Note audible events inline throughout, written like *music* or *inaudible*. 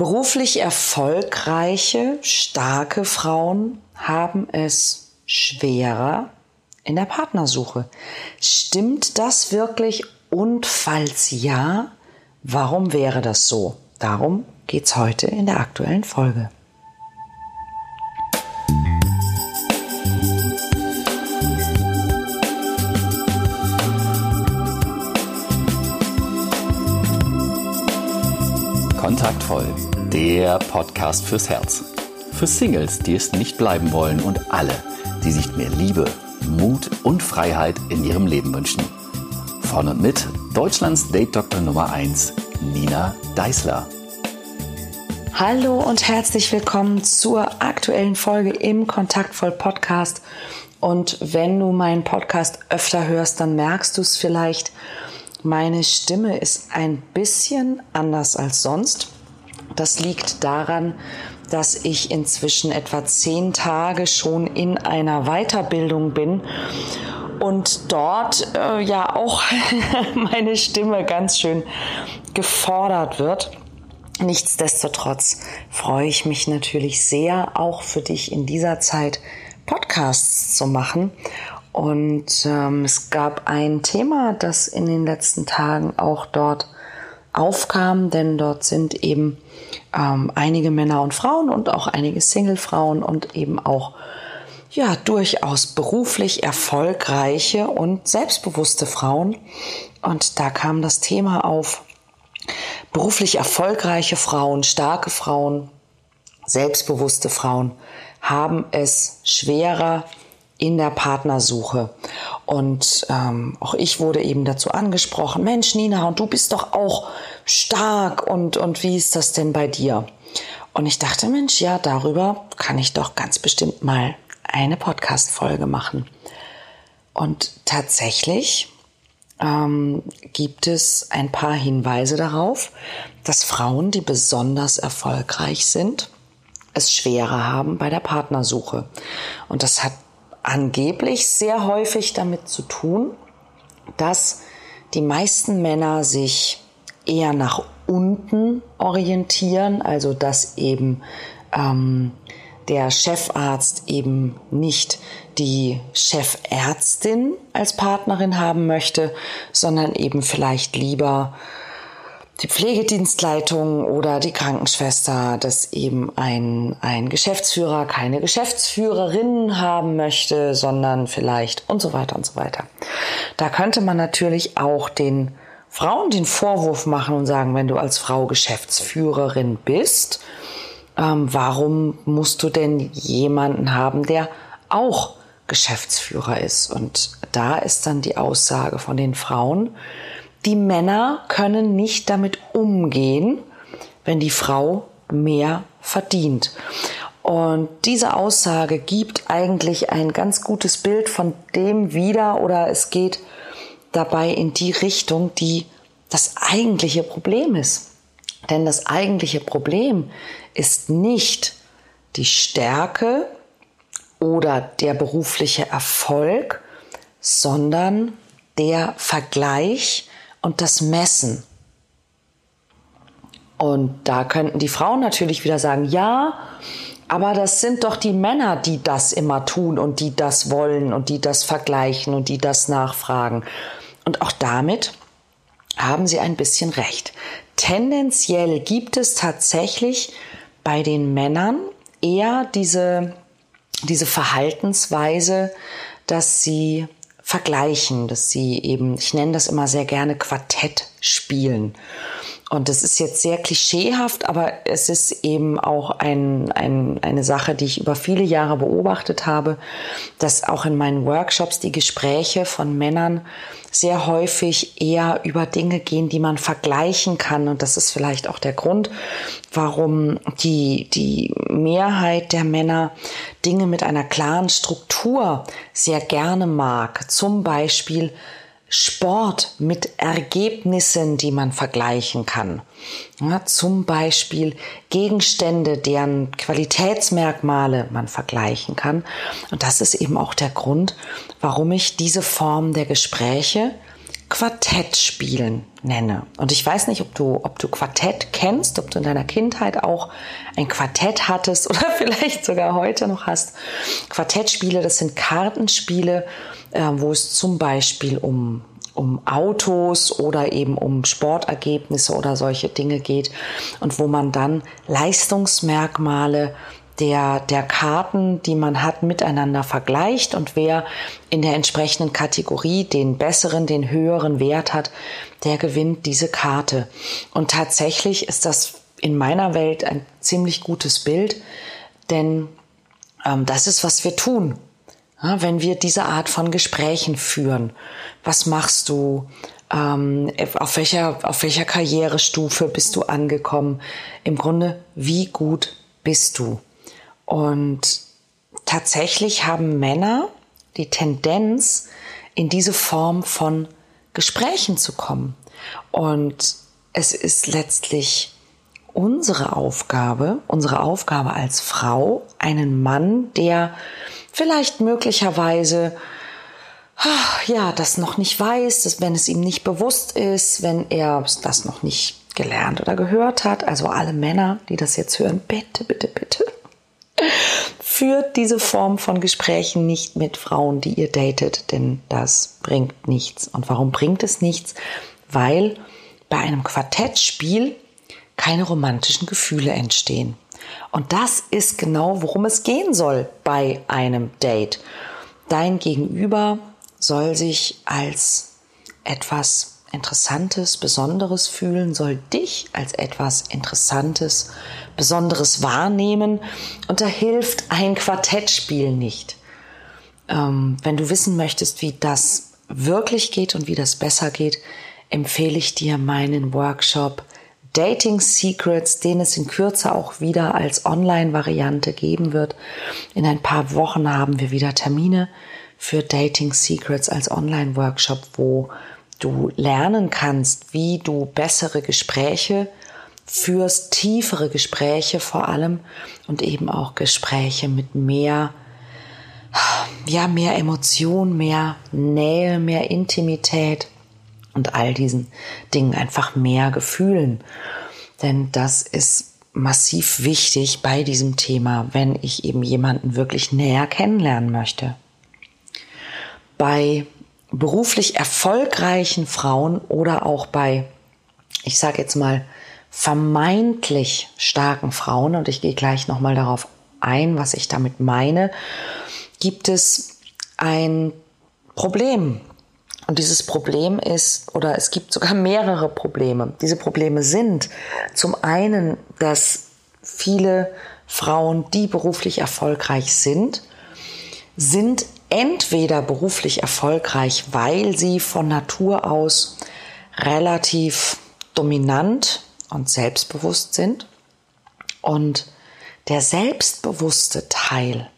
Beruflich erfolgreiche, starke Frauen haben es schwerer in der Partnersuche. Stimmt das wirklich? Und falls ja, warum wäre das so? Darum geht's heute in der aktuellen Folge. Der Podcast fürs Herz. Für Singles, die es nicht bleiben wollen und alle, die sich mehr Liebe, Mut und Freiheit in ihrem Leben wünschen. Von und mit Deutschlands Date-Doktor Nummer 1, Nina Deißler. Hallo und herzlich willkommen zur aktuellen Folge im Kontaktvoll Podcast. Und wenn du meinen Podcast öfter hörst, dann merkst du es vielleicht, meine Stimme ist ein bisschen anders als sonst. Das liegt daran, dass ich inzwischen etwa zehn Tage schon in einer Weiterbildung bin und dort äh, ja auch *laughs* meine Stimme ganz schön gefordert wird. Nichtsdestotrotz freue ich mich natürlich sehr, auch für dich in dieser Zeit Podcasts zu machen und ähm, es gab ein Thema, das in den letzten Tagen auch dort aufkam, denn dort sind eben ähm, einige Männer und Frauen und auch einige Single-Frauen und eben auch ja durchaus beruflich erfolgreiche und selbstbewusste Frauen. Und da kam das Thema auf beruflich erfolgreiche Frauen, starke Frauen, selbstbewusste Frauen haben es schwerer in der Partnersuche. Und ähm, auch ich wurde eben dazu angesprochen, Mensch, Nina, und du bist doch auch stark und, und wie ist das denn bei dir? Und ich dachte, Mensch, ja, darüber kann ich doch ganz bestimmt mal eine Podcast-Folge machen. Und tatsächlich ähm, gibt es ein paar Hinweise darauf, dass Frauen, die besonders erfolgreich sind, es schwerer haben bei der Partnersuche. Und das hat angeblich sehr häufig damit zu tun, dass die meisten Männer sich eher nach unten orientieren, also dass eben ähm, der Chefarzt eben nicht die Chefärztin als Partnerin haben möchte, sondern eben vielleicht lieber die Pflegedienstleitung oder die Krankenschwester, dass eben ein, ein Geschäftsführer keine Geschäftsführerin haben möchte, sondern vielleicht und so weiter und so weiter. Da könnte man natürlich auch den Frauen den Vorwurf machen und sagen, wenn du als Frau Geschäftsführerin bist, ähm, warum musst du denn jemanden haben, der auch Geschäftsführer ist? Und da ist dann die Aussage von den Frauen, die Männer können nicht damit umgehen, wenn die Frau mehr verdient. Und diese Aussage gibt eigentlich ein ganz gutes Bild von dem wieder oder es geht dabei in die Richtung, die das eigentliche Problem ist. Denn das eigentliche Problem ist nicht die Stärke oder der berufliche Erfolg, sondern der Vergleich und das Messen. Und da könnten die Frauen natürlich wieder sagen, ja, aber das sind doch die Männer, die das immer tun und die das wollen und die das vergleichen und die das nachfragen. Und auch damit haben sie ein bisschen recht. Tendenziell gibt es tatsächlich bei den Männern eher diese, diese Verhaltensweise, dass sie vergleichen, dass sie eben, ich nenne das immer sehr gerne Quartett spielen. Und das ist jetzt sehr klischeehaft, aber es ist eben auch ein, ein, eine Sache, die ich über viele Jahre beobachtet habe, dass auch in meinen Workshops die Gespräche von Männern sehr häufig eher über Dinge gehen, die man vergleichen kann. Und das ist vielleicht auch der Grund, warum die, die Mehrheit der Männer Dinge mit einer klaren Struktur sehr gerne mag. Zum Beispiel Sport mit Ergebnissen, die man vergleichen kann. Ja, zum Beispiel Gegenstände, deren Qualitätsmerkmale man vergleichen kann. Und das ist eben auch der Grund, warum ich diese Form der Gespräche Quartettspielen nenne. Und ich weiß nicht, ob du, ob du Quartett kennst, ob du in deiner Kindheit auch ein Quartett hattest oder *laughs* vielleicht sogar heute noch hast. Quartettspiele, das sind Kartenspiele, äh, wo es zum Beispiel um um Autos oder eben um Sportergebnisse oder solche Dinge geht und wo man dann Leistungsmerkmale der, der Karten, die man hat, miteinander vergleicht und wer in der entsprechenden Kategorie den besseren, den höheren Wert hat, der gewinnt diese Karte. Und tatsächlich ist das in meiner Welt ein ziemlich gutes Bild, denn ähm, das ist, was wir tun. Ja, wenn wir diese Art von Gesprächen führen. Was machst du? Ähm, auf, welcher, auf welcher Karrierestufe bist du angekommen? Im Grunde, wie gut bist du? Und tatsächlich haben Männer die Tendenz, in diese Form von Gesprächen zu kommen. Und es ist letztlich unsere Aufgabe, unsere Aufgabe als Frau, einen Mann, der vielleicht möglicherweise ah, ja, das noch nicht weiß, dass wenn es ihm nicht bewusst ist, wenn er das noch nicht gelernt oder gehört hat, also alle Männer, die das jetzt hören, bitte, bitte, bitte, Führt diese Form von Gesprächen nicht mit Frauen, die ihr datet, denn das bringt nichts. Und warum bringt es nichts? Weil bei einem Quartettspiel keine romantischen Gefühle entstehen. Und das ist genau, worum es gehen soll bei einem Date. Dein Gegenüber soll sich als etwas Interessantes, Besonderes fühlen, soll dich als etwas Interessantes, Besonderes wahrnehmen. Und da hilft ein Quartettspiel nicht. Ähm, wenn du wissen möchtest, wie das wirklich geht und wie das besser geht, empfehle ich dir meinen Workshop Dating Secrets, den es in Kürze auch wieder als Online-Variante geben wird. In ein paar Wochen haben wir wieder Termine für Dating Secrets als Online-Workshop, wo du lernen kannst, wie du bessere Gespräche führst, tiefere Gespräche vor allem und eben auch Gespräche mit mehr, ja, mehr Emotion, mehr Nähe, mehr Intimität und all diesen Dingen einfach mehr Gefühlen. Denn das ist massiv wichtig bei diesem Thema, wenn ich eben jemanden wirklich näher kennenlernen möchte. Bei beruflich erfolgreichen Frauen oder auch bei, ich sage jetzt mal, vermeintlich starken Frauen, und ich gehe gleich nochmal darauf ein, was ich damit meine, gibt es ein Problem. Und dieses Problem ist, oder es gibt sogar mehrere Probleme. Diese Probleme sind zum einen, dass viele Frauen, die beruflich erfolgreich sind, sind entweder beruflich erfolgreich, weil sie von Natur aus relativ dominant und selbstbewusst sind. Und der selbstbewusste Teil,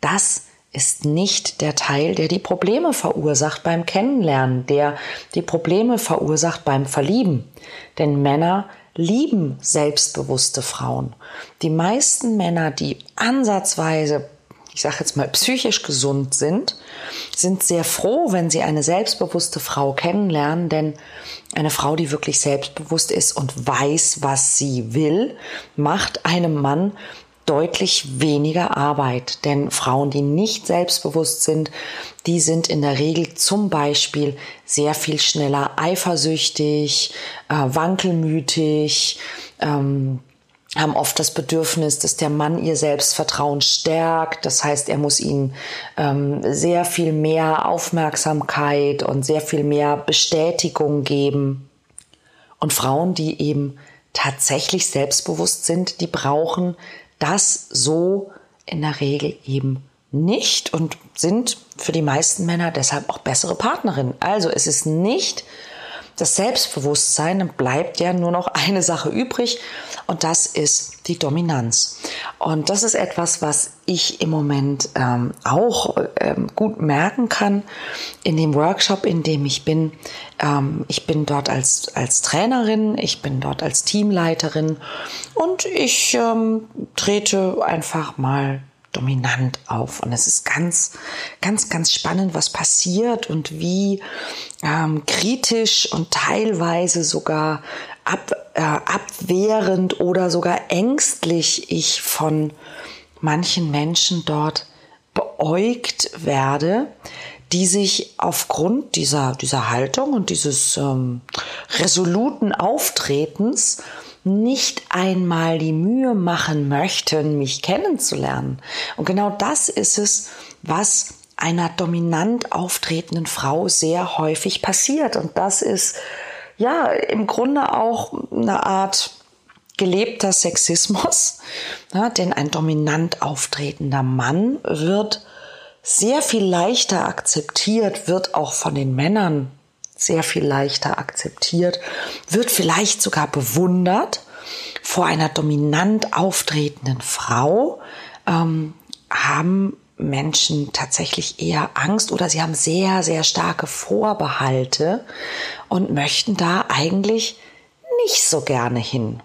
das ist nicht der Teil, der die Probleme verursacht beim Kennenlernen, der die Probleme verursacht beim Verlieben. Denn Männer lieben selbstbewusste Frauen. Die meisten Männer, die ansatzweise ich sage jetzt mal, psychisch gesund sind, sind sehr froh, wenn sie eine selbstbewusste Frau kennenlernen, denn eine Frau, die wirklich selbstbewusst ist und weiß, was sie will, macht einem Mann deutlich weniger Arbeit. Denn Frauen, die nicht selbstbewusst sind, die sind in der Regel zum Beispiel sehr viel schneller eifersüchtig, äh, wankelmütig, ähm, haben oft das Bedürfnis, dass der Mann ihr Selbstvertrauen stärkt. Das heißt, er muss ihnen ähm, sehr viel mehr Aufmerksamkeit und sehr viel mehr Bestätigung geben. Und Frauen, die eben tatsächlich selbstbewusst sind, die brauchen das so in der Regel eben nicht und sind für die meisten Männer deshalb auch bessere Partnerinnen. Also es ist nicht das Selbstbewusstsein, bleibt ja nur noch eine Sache übrig und das ist die Dominanz. Und das ist etwas, was ich im Moment ähm, auch ähm, gut merken kann in dem Workshop, in dem ich bin. Ähm, ich bin dort als, als Trainerin, ich bin dort als Teamleiterin und ich ähm, trete einfach mal dominant auf. Und es ist ganz, ganz, ganz spannend, was passiert und wie ähm, kritisch und teilweise sogar ab, äh, abwehrend oder sogar ängstlich ich von manchen Menschen dort beäugt werde, die sich aufgrund dieser, dieser Haltung und dieses ähm, resoluten Auftretens nicht einmal die Mühe machen möchten, mich kennenzulernen. Und genau das ist es, was einer dominant auftretenden Frau sehr häufig passiert. Und das ist ja im Grunde auch eine Art gelebter Sexismus, *laughs* ja, denn ein dominant auftretender Mann wird sehr viel leichter akzeptiert, wird auch von den Männern sehr viel leichter akzeptiert, wird vielleicht sogar bewundert. Vor einer dominant auftretenden Frau ähm, haben Menschen tatsächlich eher Angst oder sie haben sehr, sehr starke Vorbehalte und möchten da eigentlich nicht so gerne hin.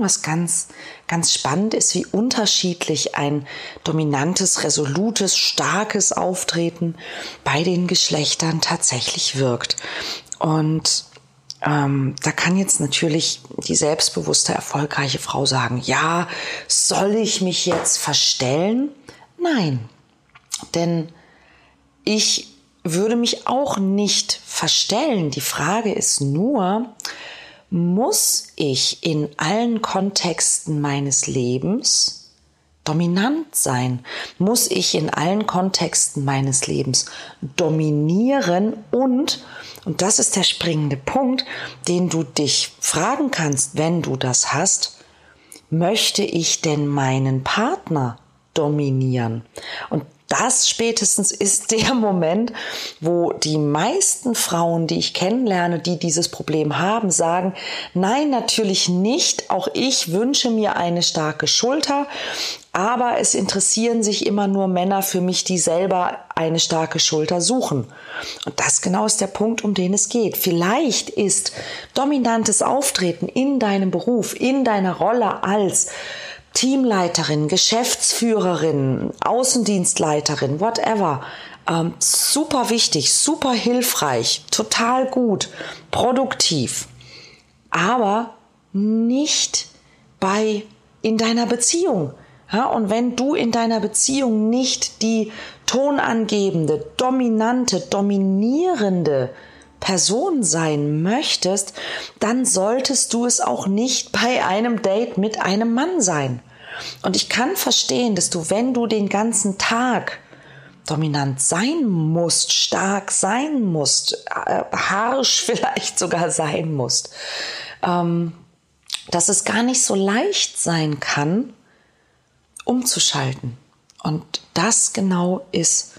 Was ganz, ganz spannend ist, wie unterschiedlich ein dominantes, resolutes, starkes Auftreten bei den Geschlechtern tatsächlich wirkt. Und ähm, da kann jetzt natürlich die selbstbewusste, erfolgreiche Frau sagen, ja, soll ich mich jetzt verstellen? Nein, denn ich würde mich auch nicht verstellen. Die Frage ist nur, muss ich in allen Kontexten meines Lebens dominant sein? Muss ich in allen Kontexten meines Lebens dominieren und, und das ist der springende Punkt, den du dich fragen kannst, wenn du das hast, möchte ich denn meinen Partner dominieren? Und das spätestens ist der *laughs* Moment, wo die meisten Frauen, die ich kennenlerne, die dieses Problem haben, sagen, nein, natürlich nicht. Auch ich wünsche mir eine starke Schulter. Aber es interessieren sich immer nur Männer für mich, die selber eine starke Schulter suchen. Und das genau ist der Punkt, um den es geht. Vielleicht ist dominantes Auftreten in deinem Beruf, in deiner Rolle als Teamleiterin, Geschäftsführerin, Außendienstleiterin, whatever. Ähm, super wichtig, super hilfreich, total gut, produktiv. Aber nicht bei in deiner Beziehung. Ja, und wenn du in deiner Beziehung nicht die tonangebende, dominante, dominierende Person sein möchtest, dann solltest du es auch nicht bei einem Date mit einem Mann sein. Und ich kann verstehen, dass du, wenn du den ganzen Tag dominant sein musst, stark sein musst, äh, harsch *laughs* vielleicht sogar sein musst, ähm, dass es gar nicht so leicht sein kann, umzuschalten. Und das genau ist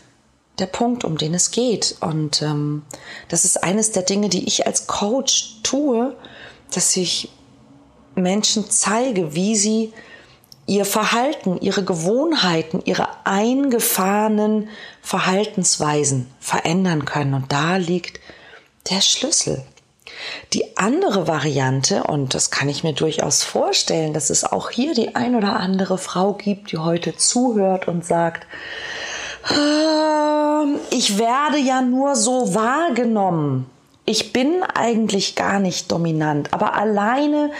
der Punkt, um den es geht. Und ähm, das ist eines der Dinge, die ich als Coach tue, dass ich Menschen zeige, wie sie ihr Verhalten, ihre Gewohnheiten, ihre eingefahrenen Verhaltensweisen verändern können. Und da liegt der Schlüssel. Die andere Variante, und das kann ich mir durchaus vorstellen, dass es auch hier die ein oder andere Frau gibt, die heute zuhört und sagt, ähm, ich werde ja nur so wahrgenommen. Ich bin eigentlich gar nicht dominant, aber alleine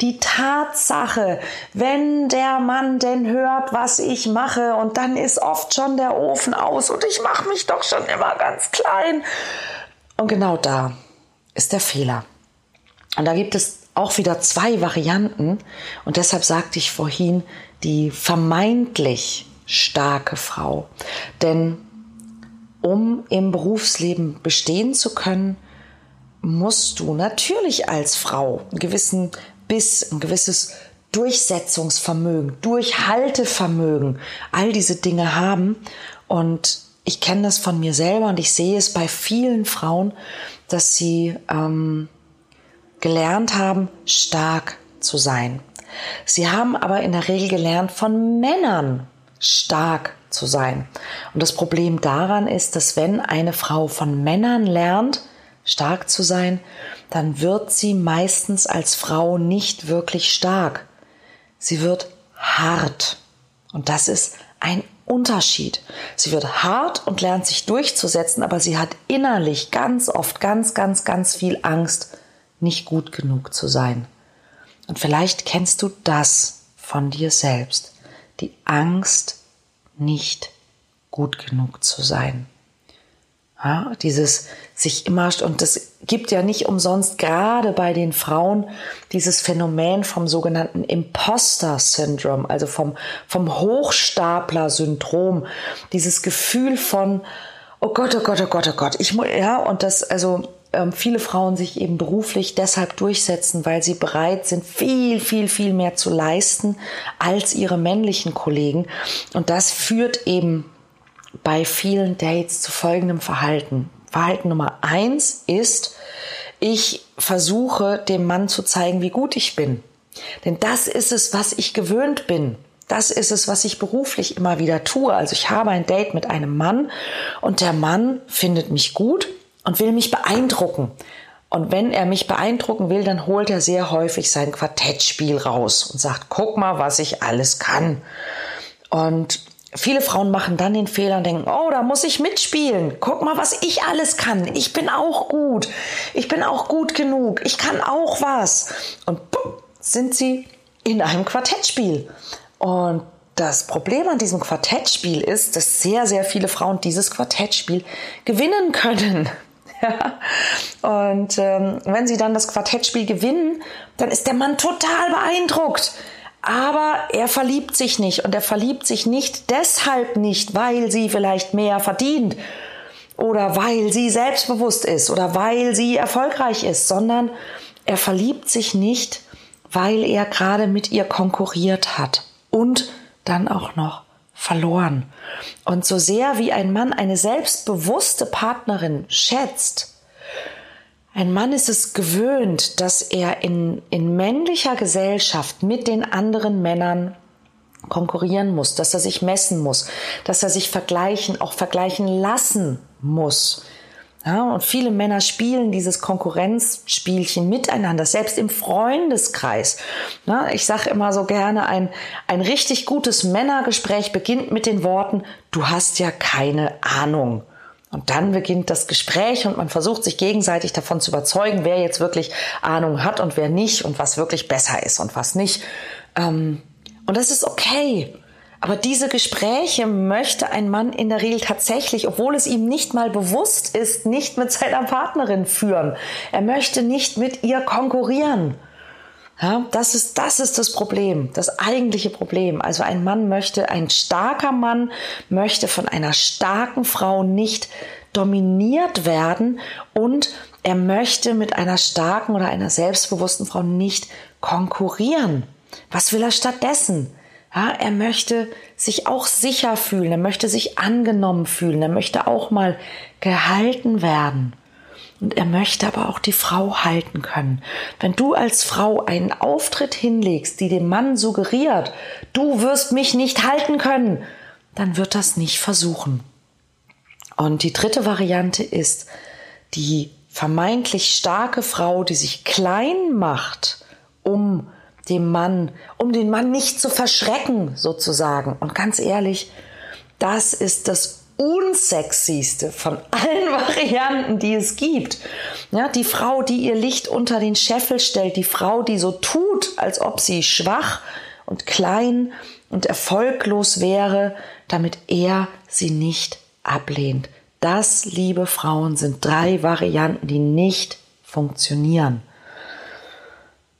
die Tatsache, wenn der Mann denn hört, was ich mache, und dann ist oft schon der Ofen aus und ich mache mich doch schon immer ganz klein. Und genau da ist der Fehler. Und da gibt es auch wieder zwei Varianten. Und deshalb sagte ich vorhin, die vermeintlich starke Frau. Denn um im Berufsleben bestehen zu können, musst du natürlich als Frau einen gewissen Biss, ein gewisses Durchsetzungsvermögen, Durchhaltevermögen, all diese Dinge haben. Und ich kenne das von mir selber und ich sehe es bei vielen Frauen, dass sie ähm, gelernt haben, stark zu sein. Sie haben aber in der Regel gelernt von Männern stark zu sein. Und das Problem daran ist, dass wenn eine Frau von Männern lernt, stark zu sein, dann wird sie meistens als Frau nicht wirklich stark. Sie wird hart. Und das ist ein Unterschied. Sie wird hart und lernt sich durchzusetzen, aber sie hat innerlich ganz oft ganz, ganz, ganz viel Angst, nicht gut genug zu sein. Und vielleicht kennst du das von dir selbst, die Angst, nicht gut genug zu sein. Ja, dieses sich immer, und das gibt ja nicht umsonst gerade bei den Frauen dieses Phänomen vom sogenannten Imposter-Syndrom, also vom, vom Hochstapler-Syndrom, dieses Gefühl von, oh Gott, oh Gott, oh Gott, oh Gott, ich muss, ja, und das, also, ähm, viele Frauen sich eben beruflich deshalb durchsetzen, weil sie bereit sind, viel, viel, viel mehr zu leisten als ihre männlichen Kollegen. Und das führt eben bei vielen Dates zu folgendem Verhalten. Verhalten Nummer eins ist, ich versuche dem Mann zu zeigen, wie gut ich bin. Denn das ist es, was ich gewöhnt bin. Das ist es, was ich beruflich immer wieder tue. Also ich habe ein Date mit einem Mann und der Mann findet mich gut und will mich beeindrucken. Und wenn er mich beeindrucken will, dann holt er sehr häufig sein Quartettspiel raus und sagt, guck mal, was ich alles kann. Und Viele Frauen machen dann den Fehler und denken, oh, da muss ich mitspielen. Guck mal, was ich alles kann. Ich bin auch gut. Ich bin auch gut genug. Ich kann auch was. Und bumm, sind sie in einem Quartettspiel. Und das Problem an diesem Quartettspiel ist, dass sehr, sehr viele Frauen dieses Quartettspiel gewinnen können. *laughs* Und ähm, wenn sie dann das Quartettspiel gewinnen, dann ist der Mann total beeindruckt. Aber er verliebt sich nicht. Und er verliebt sich nicht deshalb nicht, weil sie vielleicht mehr verdient oder weil sie selbstbewusst ist oder weil sie erfolgreich ist, sondern er verliebt sich nicht, weil er gerade mit ihr konkurriert hat. Und dann auch noch verloren. Und so sehr wie ein Mann eine selbstbewusste Partnerin schätzt, ein Mann ist es gewöhnt, dass er in, in männlicher Gesellschaft mit den anderen Männern konkurrieren muss, dass er sich messen muss, dass er sich vergleichen, auch vergleichen lassen muss. Ja, und viele Männer spielen dieses Konkurrenzspielchen miteinander, selbst im Freundeskreis. Ja, ich sage immer so gerne, ein, ein richtig gutes Männergespräch beginnt mit den Worten, du hast ja keine Ahnung. Und dann beginnt das Gespräch und man versucht sich gegenseitig davon zu überzeugen, wer jetzt wirklich Ahnung hat und wer nicht und was wirklich besser ist und was nicht. Ähm, und das ist okay. Aber diese Gespräche möchte ein Mann in der Regel tatsächlich, obwohl es ihm nicht mal bewusst ist, nicht mit seiner Partnerin führen. Er möchte nicht mit ihr konkurrieren. Ja, das ist, das ist das Problem, das eigentliche Problem. Also ein Mann möchte, ein starker Mann möchte von einer starken Frau nicht dominiert werden und er möchte mit einer starken oder einer selbstbewussten Frau nicht konkurrieren. Was will er stattdessen? Ja, er möchte sich auch sicher fühlen, er möchte sich angenommen fühlen, er möchte auch mal gehalten werden. Und er möchte aber auch die Frau halten können. Wenn du als Frau einen Auftritt hinlegst, die dem Mann suggeriert, du wirst mich nicht halten können, dann wird das nicht versuchen. Und die dritte Variante ist die vermeintlich starke Frau, die sich klein macht, um dem Mann, um den Mann nicht zu verschrecken, sozusagen. Und ganz ehrlich, das ist das unsexyste von allen *laughs* Varianten, die es gibt. Ja, die Frau, die ihr Licht unter den Scheffel stellt, die Frau, die so tut, als ob sie schwach und klein und erfolglos wäre, damit er sie nicht ablehnt. Das, liebe Frauen, sind drei Varianten, die nicht funktionieren.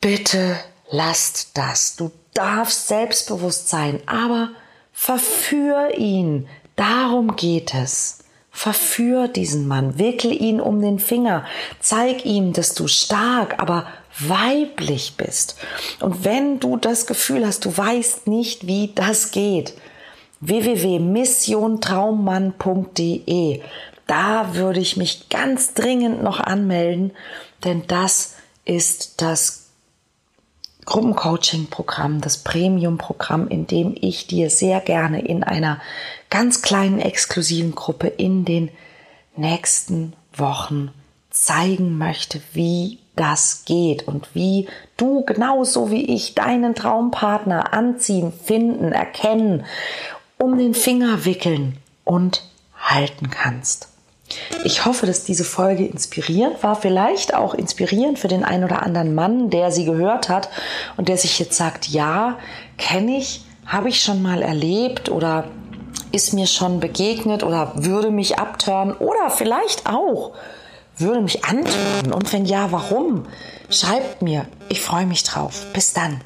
Bitte lasst das. Du darfst selbstbewusst sein, aber verführ ihn. Darum geht es. Verführ diesen Mann, wickel ihn um den Finger, zeig ihm, dass du stark, aber weiblich bist. Und wenn du das Gefühl hast, du weißt nicht, wie das geht, www.missiontraummann.de, da würde ich mich ganz dringend noch anmelden, denn das ist das Gruppencoaching-Programm, das Premium-Programm, in dem ich dir sehr gerne in einer ganz kleinen exklusiven Gruppe in den nächsten Wochen zeigen möchte, wie das geht und wie du genauso wie ich deinen Traumpartner anziehen, finden, erkennen um den Finger wickeln und halten kannst. Ich hoffe, dass diese Folge inspirierend war, vielleicht auch inspirierend für den einen oder anderen Mann, der sie gehört hat und der sich jetzt sagt, ja, kenne ich, habe ich schon mal erlebt oder ist mir schon begegnet oder würde mich abtören oder vielleicht auch würde mich antören und wenn ja, warum? Schreibt mir, ich freue mich drauf. Bis dann.